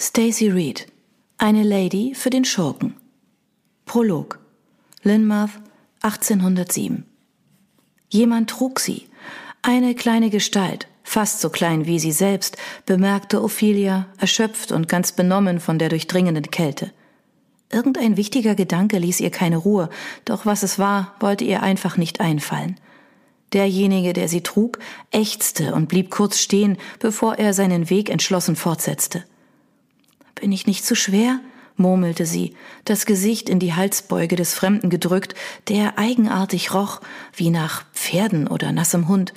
Stacy Reed, eine Lady für den Schurken. Prolog. Linmouth, 1807. Jemand trug sie. Eine kleine Gestalt, fast so klein wie sie selbst, bemerkte Ophelia, erschöpft und ganz benommen von der durchdringenden Kälte. Irgendein wichtiger Gedanke ließ ihr keine Ruhe, doch was es war, wollte ihr einfach nicht einfallen. Derjenige, der sie trug, ächzte und blieb kurz stehen, bevor er seinen Weg entschlossen fortsetzte. Bin ich nicht zu schwer? murmelte sie, das Gesicht in die Halsbeuge des Fremden gedrückt, der eigenartig roch, wie nach Pferden oder nassem Hund.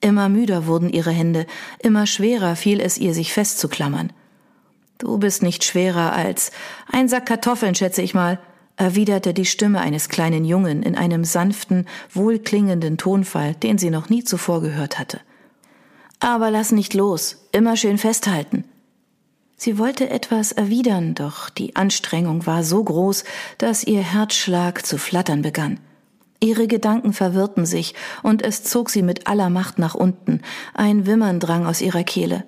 Immer müder wurden ihre Hände, immer schwerer fiel es ihr, sich festzuklammern. Du bist nicht schwerer als ein Sack Kartoffeln, schätze ich mal, erwiderte die Stimme eines kleinen Jungen in einem sanften, wohlklingenden Tonfall, den sie noch nie zuvor gehört hatte. Aber lass nicht los, immer schön festhalten. Sie wollte etwas erwidern, doch die Anstrengung war so groß, dass ihr Herzschlag zu flattern begann. Ihre Gedanken verwirrten sich, und es zog sie mit aller Macht nach unten, ein Wimmern drang aus ihrer Kehle.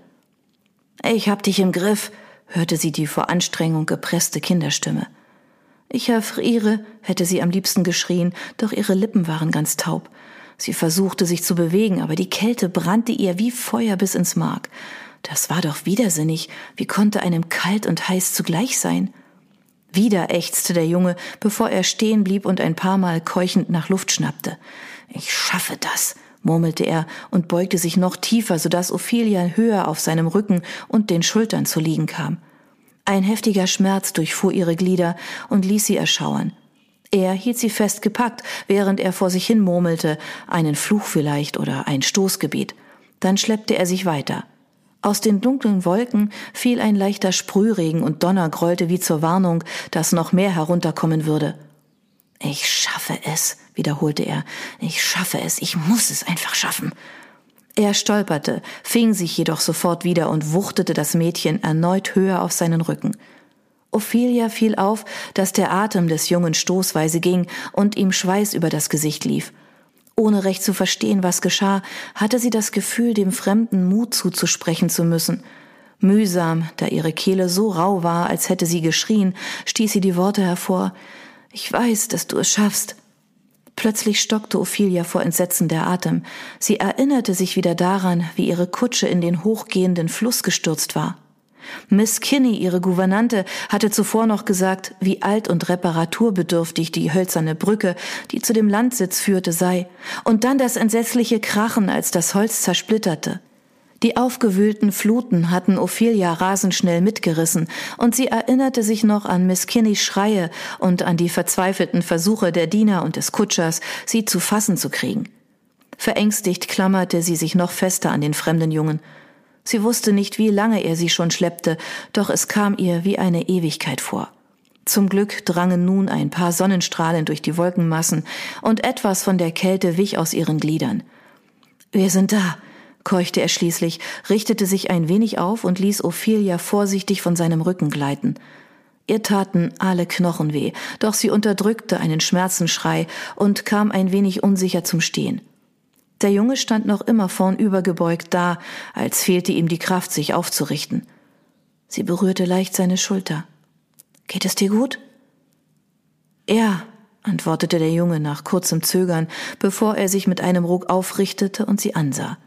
Ich hab dich im Griff, hörte sie die vor Anstrengung gepresste Kinderstimme. Ich erfriere, hätte sie am liebsten geschrien, doch ihre Lippen waren ganz taub. Sie versuchte sich zu bewegen, aber die Kälte brannte ihr wie Feuer bis ins Mark. Das war doch widersinnig. Wie konnte einem kalt und heiß zugleich sein? Wieder ächzte der Junge, bevor er stehen blieb und ein paar Mal keuchend nach Luft schnappte. Ich schaffe das, murmelte er und beugte sich noch tiefer, so dass Ophelia höher auf seinem Rücken und den Schultern zu liegen kam. Ein heftiger Schmerz durchfuhr ihre Glieder und ließ sie erschauern. Er hielt sie fest gepackt, während er vor sich hin murmelte, einen Fluch vielleicht oder ein Stoßgebet. Dann schleppte er sich weiter. Aus den dunklen Wolken fiel ein leichter Sprühregen und Donner grollte wie zur Warnung, dass noch mehr herunterkommen würde. Ich schaffe es, wiederholte er. Ich schaffe es, ich muss es einfach schaffen. Er stolperte, fing sich jedoch sofort wieder und wuchtete das Mädchen erneut höher auf seinen Rücken. Ophelia fiel auf, dass der Atem des Jungen stoßweise ging und ihm Schweiß über das Gesicht lief. Ohne recht zu verstehen, was geschah, hatte sie das Gefühl, dem Fremden Mut zuzusprechen zu müssen. Mühsam, da ihre Kehle so rau war, als hätte sie geschrien, stieß sie die Worte hervor. Ich weiß, dass du es schaffst. Plötzlich stockte Ophelia vor Entsetzen der Atem. Sie erinnerte sich wieder daran, wie ihre Kutsche in den hochgehenden Fluss gestürzt war. Miss Kinney, ihre Gouvernante, hatte zuvor noch gesagt, wie alt und reparaturbedürftig die hölzerne Brücke, die zu dem Landsitz führte, sei, und dann das entsetzliche Krachen, als das Holz zersplitterte. Die aufgewühlten Fluten hatten Ophelia rasend schnell mitgerissen, und sie erinnerte sich noch an Miss Kinneys Schreie und an die verzweifelten Versuche der Diener und des Kutschers, sie zu fassen zu kriegen. Verängstigt klammerte sie sich noch fester an den fremden Jungen. Sie wusste nicht, wie lange er sie schon schleppte, doch es kam ihr wie eine Ewigkeit vor. Zum Glück drangen nun ein paar Sonnenstrahlen durch die Wolkenmassen, und etwas von der Kälte wich aus ihren Gliedern. Wir sind da, keuchte er schließlich, richtete sich ein wenig auf und ließ Ophelia vorsichtig von seinem Rücken gleiten. Ihr taten alle Knochen weh, doch sie unterdrückte einen Schmerzenschrei und kam ein wenig unsicher zum Stehen. Der Junge stand noch immer vornübergebeugt da, als fehlte ihm die Kraft, sich aufzurichten. Sie berührte leicht seine Schulter. Geht es dir gut? Ja, antwortete der Junge nach kurzem Zögern, bevor er sich mit einem Ruck aufrichtete und sie ansah.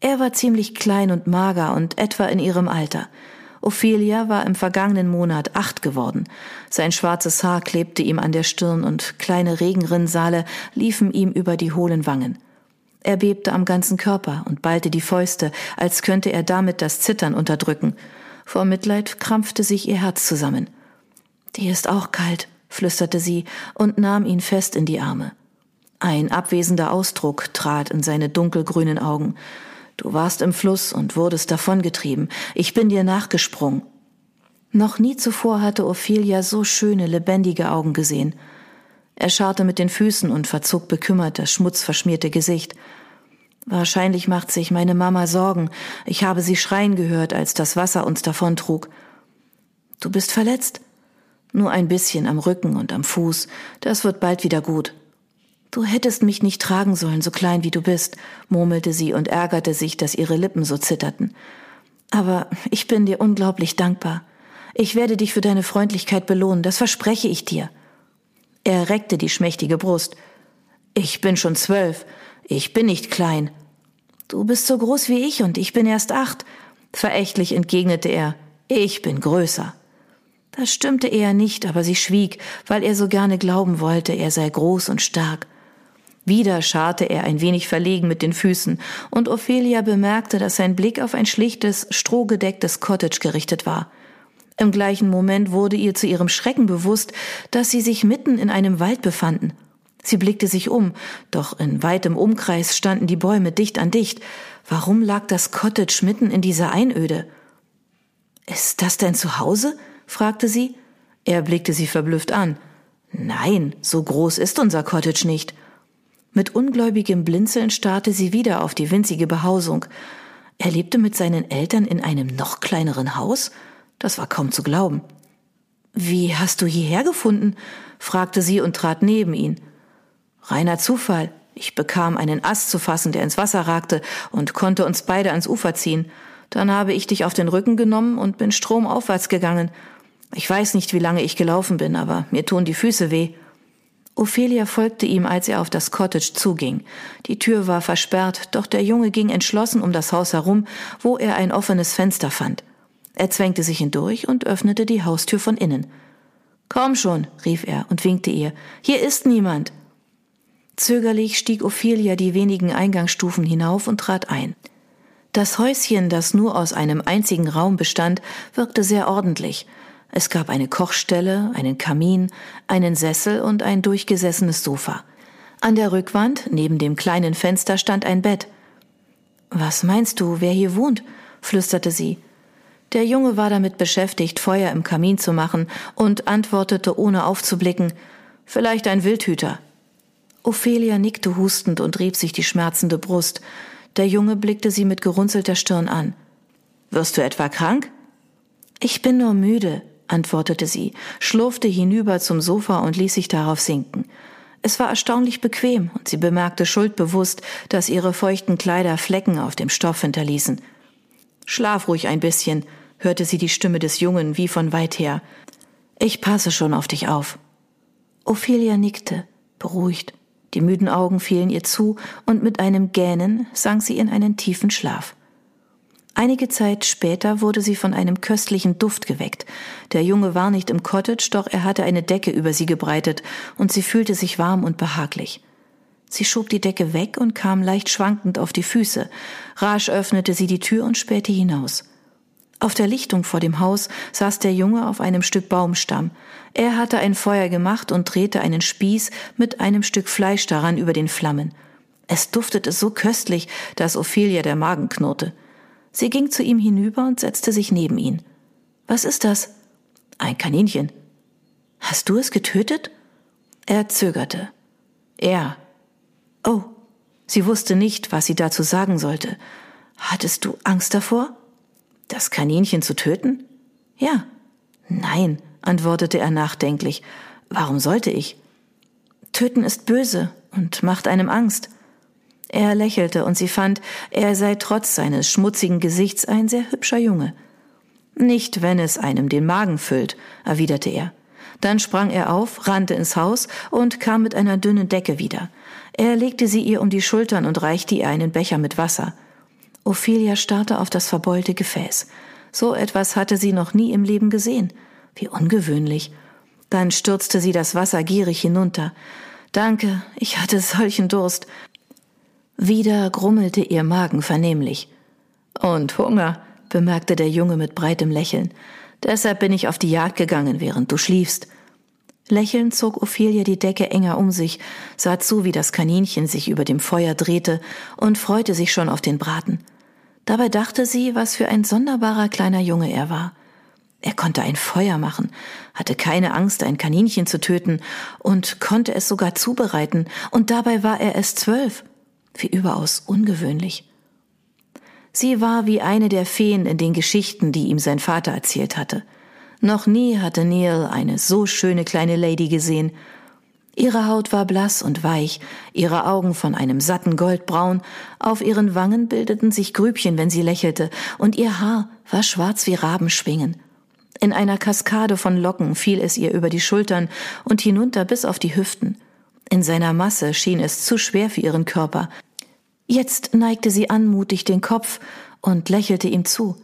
Er war ziemlich klein und mager und etwa in ihrem Alter. Ophelia war im vergangenen Monat acht geworden. Sein schwarzes Haar klebte ihm an der Stirn und kleine Regenrinnsale liefen ihm über die hohlen Wangen. Er bebte am ganzen Körper und ballte die Fäuste, als könnte er damit das Zittern unterdrücken. Vor Mitleid krampfte sich ihr Herz zusammen. Die ist auch kalt, flüsterte sie und nahm ihn fest in die Arme. Ein abwesender Ausdruck trat in seine dunkelgrünen Augen. Du warst im Fluss und wurdest davongetrieben. Ich bin dir nachgesprungen. Noch nie zuvor hatte Ophelia so schöne, lebendige Augen gesehen. Er scharrte mit den Füßen und verzog bekümmert das schmutzverschmierte Gesicht. Wahrscheinlich macht sich meine Mama Sorgen. Ich habe sie schreien gehört, als das Wasser uns davontrug. Du bist verletzt? Nur ein bisschen am Rücken und am Fuß. Das wird bald wieder gut. Du hättest mich nicht tragen sollen, so klein wie du bist, murmelte sie und ärgerte sich, dass ihre Lippen so zitterten. Aber ich bin dir unglaublich dankbar. Ich werde dich für deine Freundlichkeit belohnen, das verspreche ich dir. Er reckte die schmächtige Brust. Ich bin schon zwölf. Ich bin nicht klein. Du bist so groß wie ich und ich bin erst acht. Verächtlich entgegnete er. Ich bin größer. Das stimmte eher nicht, aber sie schwieg, weil er so gerne glauben wollte, er sei groß und stark. Wieder scharrte er ein wenig verlegen mit den Füßen, und Ophelia bemerkte, dass sein Blick auf ein schlichtes, strohgedecktes Cottage gerichtet war. Im gleichen Moment wurde ihr zu ihrem Schrecken bewusst, dass sie sich mitten in einem Wald befanden. Sie blickte sich um, doch in weitem Umkreis standen die Bäume dicht an dicht. Warum lag das Cottage mitten in dieser Einöde? Ist das dein Zuhause? fragte sie. Er blickte sie verblüfft an. Nein, so groß ist unser Cottage nicht. Mit ungläubigem Blinzeln starrte sie wieder auf die winzige Behausung. Er lebte mit seinen Eltern in einem noch kleineren Haus? Das war kaum zu glauben. Wie hast du hierher gefunden? fragte sie und trat neben ihn. Reiner Zufall. Ich bekam einen Ast zu fassen, der ins Wasser ragte, und konnte uns beide ans Ufer ziehen. Dann habe ich dich auf den Rücken genommen und bin stromaufwärts gegangen. Ich weiß nicht, wie lange ich gelaufen bin, aber mir tun die Füße weh. Ophelia folgte ihm, als er auf das Cottage zuging. Die Tür war versperrt, doch der Junge ging entschlossen um das Haus herum, wo er ein offenes Fenster fand. Er zwängte sich hindurch und öffnete die Haustür von innen. Komm schon, rief er und winkte ihr. Hier ist niemand. Zögerlich stieg Ophelia die wenigen Eingangsstufen hinauf und trat ein. Das Häuschen, das nur aus einem einzigen Raum bestand, wirkte sehr ordentlich. Es gab eine Kochstelle, einen Kamin, einen Sessel und ein durchgesessenes Sofa. An der Rückwand, neben dem kleinen Fenster, stand ein Bett. Was meinst du, wer hier wohnt? flüsterte sie. Der Junge war damit beschäftigt, Feuer im Kamin zu machen und antwortete ohne aufzublicken Vielleicht ein Wildhüter. Ophelia nickte hustend und rieb sich die schmerzende Brust. Der Junge blickte sie mit gerunzelter Stirn an. Wirst du etwa krank? Ich bin nur müde, antwortete sie, schlurfte hinüber zum Sofa und ließ sich darauf sinken. Es war erstaunlich bequem, und sie bemerkte schuldbewusst, dass ihre feuchten Kleider Flecken auf dem Stoff hinterließen. Schlaf ruhig ein bisschen, hörte sie die Stimme des Jungen wie von weit her. Ich passe schon auf dich auf. Ophelia nickte, beruhigt. Die müden Augen fielen ihr zu, und mit einem Gähnen sank sie in einen tiefen Schlaf. Einige Zeit später wurde sie von einem köstlichen Duft geweckt. Der Junge war nicht im Cottage, doch er hatte eine Decke über sie gebreitet, und sie fühlte sich warm und behaglich. Sie schob die Decke weg und kam leicht schwankend auf die Füße. Rasch öffnete sie die Tür und spähte hinaus. Auf der Lichtung vor dem Haus saß der Junge auf einem Stück Baumstamm. Er hatte ein Feuer gemacht und drehte einen Spieß mit einem Stück Fleisch daran über den Flammen. Es duftete so köstlich, dass Ophelia der Magen knurrte. Sie ging zu ihm hinüber und setzte sich neben ihn. Was ist das? Ein Kaninchen. Hast du es getötet? Er zögerte. Er. Oh, sie wusste nicht, was sie dazu sagen sollte. Hattest du Angst davor? Das Kaninchen zu töten? Ja. Nein, antwortete er nachdenklich. Warum sollte ich? Töten ist böse und macht einem Angst. Er lächelte und sie fand, er sei trotz seines schmutzigen Gesichts ein sehr hübscher Junge. Nicht, wenn es einem den Magen füllt, erwiderte er. Dann sprang er auf, rannte ins Haus und kam mit einer dünnen Decke wieder. Er legte sie ihr um die Schultern und reichte ihr einen Becher mit Wasser. Ophelia starrte auf das verbeulte Gefäß. So etwas hatte sie noch nie im Leben gesehen. Wie ungewöhnlich. Dann stürzte sie das Wasser gierig hinunter. Danke, ich hatte solchen Durst. Wieder grummelte ihr Magen vernehmlich. Und Hunger, bemerkte der Junge mit breitem Lächeln. Deshalb bin ich auf die Jagd gegangen, während du schliefst. Lächelnd zog Ophelia die Decke enger um sich, sah zu, wie das Kaninchen sich über dem Feuer drehte und freute sich schon auf den Braten. Dabei dachte sie, was für ein sonderbarer kleiner Junge er war. Er konnte ein Feuer machen, hatte keine Angst, ein Kaninchen zu töten und konnte es sogar zubereiten, und dabei war er es zwölf. Wie überaus ungewöhnlich. Sie war wie eine der Feen in den Geschichten, die ihm sein Vater erzählt hatte. Noch nie hatte Neil eine so schöne kleine Lady gesehen, Ihre Haut war blass und weich, ihre Augen von einem satten Goldbraun, auf ihren Wangen bildeten sich Grübchen, wenn sie lächelte, und ihr Haar war schwarz wie Rabenschwingen. In einer Kaskade von Locken fiel es ihr über die Schultern und hinunter bis auf die Hüften. In seiner Masse schien es zu schwer für ihren Körper. Jetzt neigte sie anmutig den Kopf und lächelte ihm zu.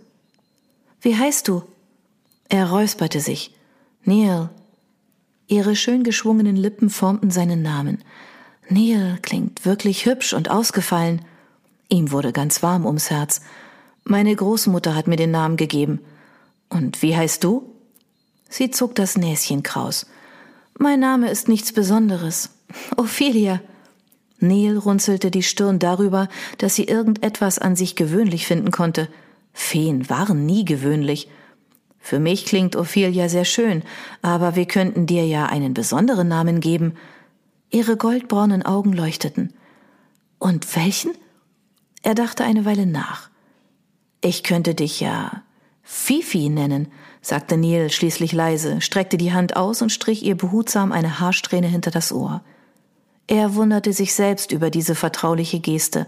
Wie heißt du? Er räusperte sich. Neil. Ihre schön geschwungenen Lippen formten seinen Namen. Neil klingt wirklich hübsch und ausgefallen. Ihm wurde ganz warm ums Herz. Meine Großmutter hat mir den Namen gegeben. Und wie heißt du? Sie zog das Näschen kraus. Mein Name ist nichts Besonderes. Ophelia. Neil runzelte die Stirn darüber, dass sie irgendetwas an sich gewöhnlich finden konnte. Feen waren nie gewöhnlich. Für mich klingt Ophelia sehr schön, aber wir könnten dir ja einen besonderen Namen geben. Ihre goldbraunen Augen leuchteten. Und welchen? Er dachte eine Weile nach. Ich könnte dich ja Fifi nennen, sagte Neil schließlich leise, streckte die Hand aus und strich ihr behutsam eine Haarsträhne hinter das Ohr. Er wunderte sich selbst über diese vertrauliche Geste.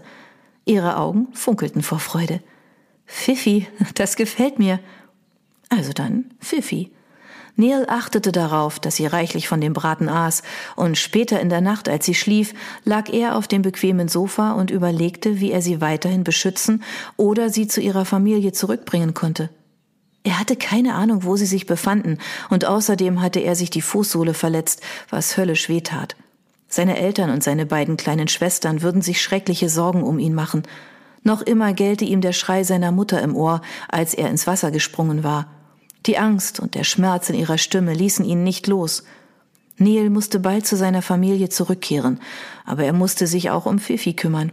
Ihre Augen funkelten vor Freude. Fifi, das gefällt mir. Also dann Fifi. Neil achtete darauf, dass sie reichlich von dem Braten aß, und später in der Nacht, als sie schlief, lag er auf dem bequemen Sofa und überlegte, wie er sie weiterhin beschützen oder sie zu ihrer Familie zurückbringen konnte. Er hatte keine Ahnung, wo sie sich befanden, und außerdem hatte er sich die Fußsohle verletzt, was höllisch wehtat. Seine Eltern und seine beiden kleinen Schwestern würden sich schreckliche Sorgen um ihn machen. Noch immer gellte ihm der Schrei seiner Mutter im Ohr, als er ins Wasser gesprungen war. Die Angst und der Schmerz in ihrer Stimme ließen ihn nicht los. Neil musste bald zu seiner Familie zurückkehren, aber er musste sich auch um Fifi kümmern.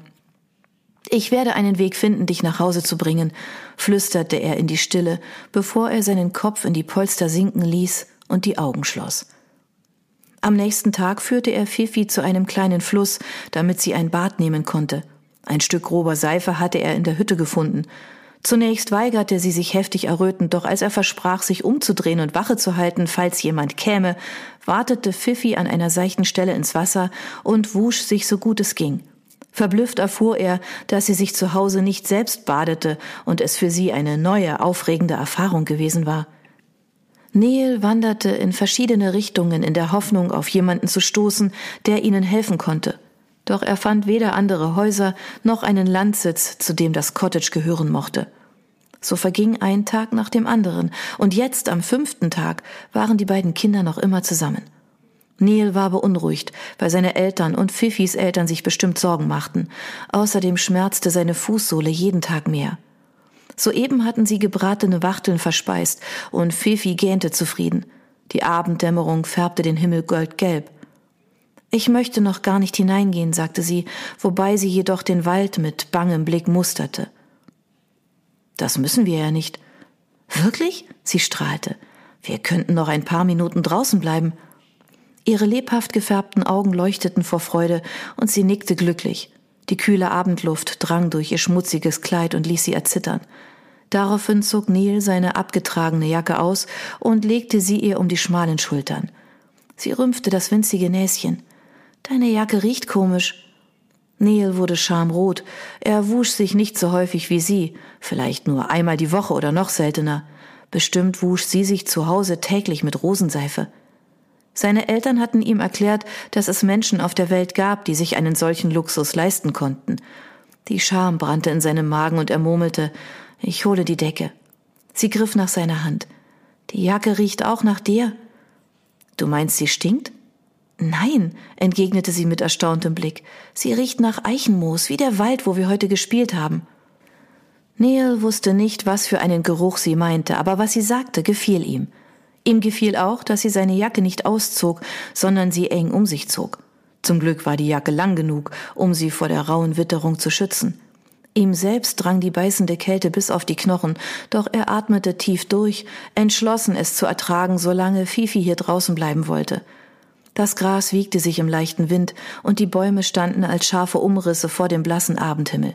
Ich werde einen Weg finden, dich nach Hause zu bringen, flüsterte er in die Stille, bevor er seinen Kopf in die Polster sinken ließ und die Augen schloss. Am nächsten Tag führte er Fifi zu einem kleinen Fluss, damit sie ein Bad nehmen konnte. Ein Stück grober Seife hatte er in der Hütte gefunden. Zunächst weigerte sie sich heftig errötend, doch als er versprach, sich umzudrehen und Wache zu halten, falls jemand käme, wartete Fifi an einer seichten Stelle ins Wasser und wusch sich so gut es ging. Verblüfft erfuhr er, dass sie sich zu Hause nicht selbst badete und es für sie eine neue, aufregende Erfahrung gewesen war. Neil wanderte in verschiedene Richtungen in der Hoffnung, auf jemanden zu stoßen, der ihnen helfen konnte. Doch er fand weder andere Häuser noch einen Landsitz, zu dem das Cottage gehören mochte. So verging ein Tag nach dem anderen, und jetzt am fünften Tag waren die beiden Kinder noch immer zusammen. Neil war beunruhigt, weil seine Eltern und Fifis Eltern sich bestimmt Sorgen machten. Außerdem schmerzte seine Fußsohle jeden Tag mehr. Soeben hatten sie gebratene Wachteln verspeist und Fifi gähnte zufrieden. Die Abenddämmerung färbte den Himmel goldgelb. Ich möchte noch gar nicht hineingehen, sagte sie, wobei sie jedoch den Wald mit bangem Blick musterte. Das müssen wir ja nicht. Wirklich? Sie strahlte. Wir könnten noch ein paar Minuten draußen bleiben. Ihre lebhaft gefärbten Augen leuchteten vor Freude und sie nickte glücklich. Die kühle Abendluft drang durch ihr schmutziges Kleid und ließ sie erzittern. Daraufhin zog Neil seine abgetragene Jacke aus und legte sie ihr um die schmalen Schultern. Sie rümpfte das winzige Näschen. Deine Jacke riecht komisch. Neil wurde schamrot. Er wusch sich nicht so häufig wie sie, vielleicht nur einmal die Woche oder noch seltener. Bestimmt wusch sie sich zu Hause täglich mit Rosenseife. Seine Eltern hatten ihm erklärt, dass es Menschen auf der Welt gab, die sich einen solchen Luxus leisten konnten. Die Scham brannte in seinem Magen und er murmelte, ich hole die Decke. Sie griff nach seiner Hand. Die Jacke riecht auch nach dir. Du meinst, sie stinkt? Nein, entgegnete sie mit erstauntem Blick. Sie riecht nach Eichenmoos, wie der Wald, wo wir heute gespielt haben. Neil wusste nicht, was für einen Geruch sie meinte, aber was sie sagte, gefiel ihm. Ihm gefiel auch, dass sie seine Jacke nicht auszog, sondern sie eng um sich zog. Zum Glück war die Jacke lang genug, um sie vor der rauen Witterung zu schützen. Ihm selbst drang die beißende Kälte bis auf die Knochen, doch er atmete tief durch, entschlossen es zu ertragen, solange Fifi hier draußen bleiben wollte. Das Gras wiegte sich im leichten Wind und die Bäume standen als scharfe Umrisse vor dem blassen Abendhimmel.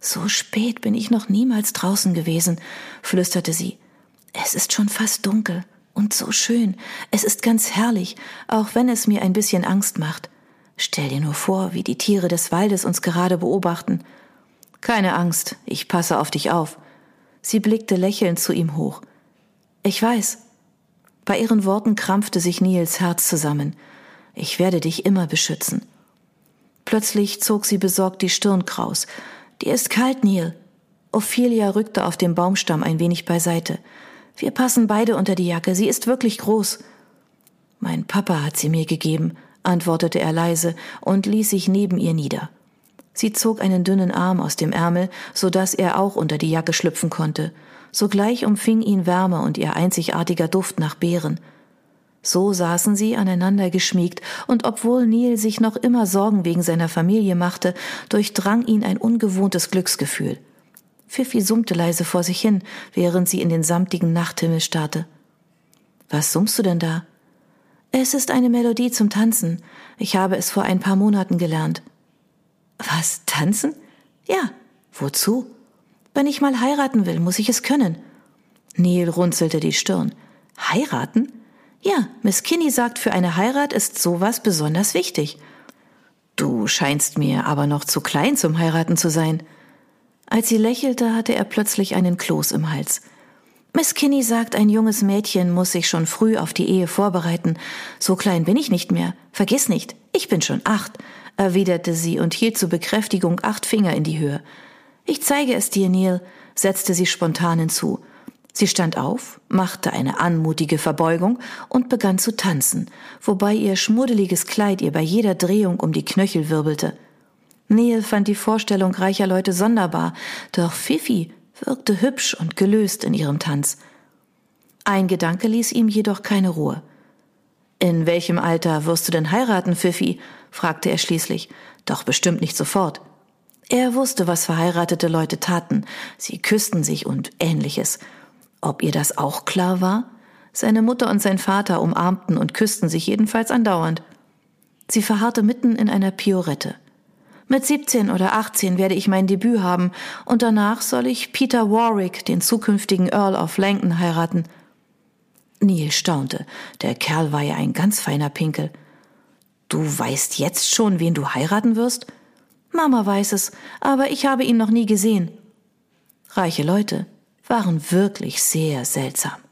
So spät bin ich noch niemals draußen gewesen, flüsterte sie. Es ist schon fast dunkel und so schön. Es ist ganz herrlich, auch wenn es mir ein bisschen Angst macht. Stell dir nur vor, wie die Tiere des Waldes uns gerade beobachten. Keine Angst, ich passe auf dich auf. Sie blickte lächelnd zu ihm hoch. Ich weiß. Bei ihren Worten krampfte sich Niels Herz zusammen. Ich werde dich immer beschützen. Plötzlich zog sie besorgt die Stirn kraus. Dir ist kalt, Neil. Ophelia rückte auf dem Baumstamm ein wenig beiseite. Wir passen beide unter die Jacke, sie ist wirklich groß. Mein Papa hat sie mir gegeben, antwortete er leise und ließ sich neben ihr nieder. Sie zog einen dünnen Arm aus dem Ärmel, so dass er auch unter die Jacke schlüpfen konnte. Sogleich umfing ihn Wärme und ihr einzigartiger Duft nach Beeren. So saßen sie aneinander geschmiegt, und obwohl Neil sich noch immer Sorgen wegen seiner Familie machte, durchdrang ihn ein ungewohntes Glücksgefühl. Pfiffi summte leise vor sich hin, während sie in den samtigen Nachthimmel starrte. Was summst du denn da? Es ist eine Melodie zum Tanzen. Ich habe es vor ein paar Monaten gelernt. Was, tanzen? Ja. Wozu? Wenn ich mal heiraten will, muss ich es können. Neil runzelte die Stirn. Heiraten? Ja, Miss Kinney sagt, für eine Heirat ist sowas besonders wichtig. Du scheinst mir aber noch zu klein zum Heiraten zu sein. Als sie lächelte, hatte er plötzlich einen Kloß im Hals. Miss Kinney sagt, ein junges Mädchen muss sich schon früh auf die Ehe vorbereiten. So klein bin ich nicht mehr. Vergiss nicht, ich bin schon acht, erwiderte sie und hielt zur Bekräftigung acht Finger in die Höhe. Ich zeige es dir, Neil, setzte sie spontan hinzu. Sie stand auf, machte eine anmutige Verbeugung und begann zu tanzen, wobei ihr schmuddeliges Kleid ihr bei jeder Drehung um die Knöchel wirbelte. Neil fand die Vorstellung reicher Leute sonderbar, doch Fifi wirkte hübsch und gelöst in ihrem Tanz. Ein Gedanke ließ ihm jedoch keine Ruhe. In welchem Alter wirst du denn heiraten, Fifi? fragte er schließlich. Doch bestimmt nicht sofort. Er wusste, was verheiratete Leute taten. Sie küssten sich und ähnliches. Ob ihr das auch klar war? Seine Mutter und sein Vater umarmten und küssten sich jedenfalls andauernd. Sie verharrte mitten in einer Piorette. Mit 17 oder 18 werde ich mein Debüt haben und danach soll ich Peter Warwick, den zukünftigen Earl of Langton, heiraten. Neil staunte. Der Kerl war ja ein ganz feiner Pinkel. Du weißt jetzt schon, wen du heiraten wirst? Mama weiß es, aber ich habe ihn noch nie gesehen. Reiche Leute waren wirklich sehr seltsam.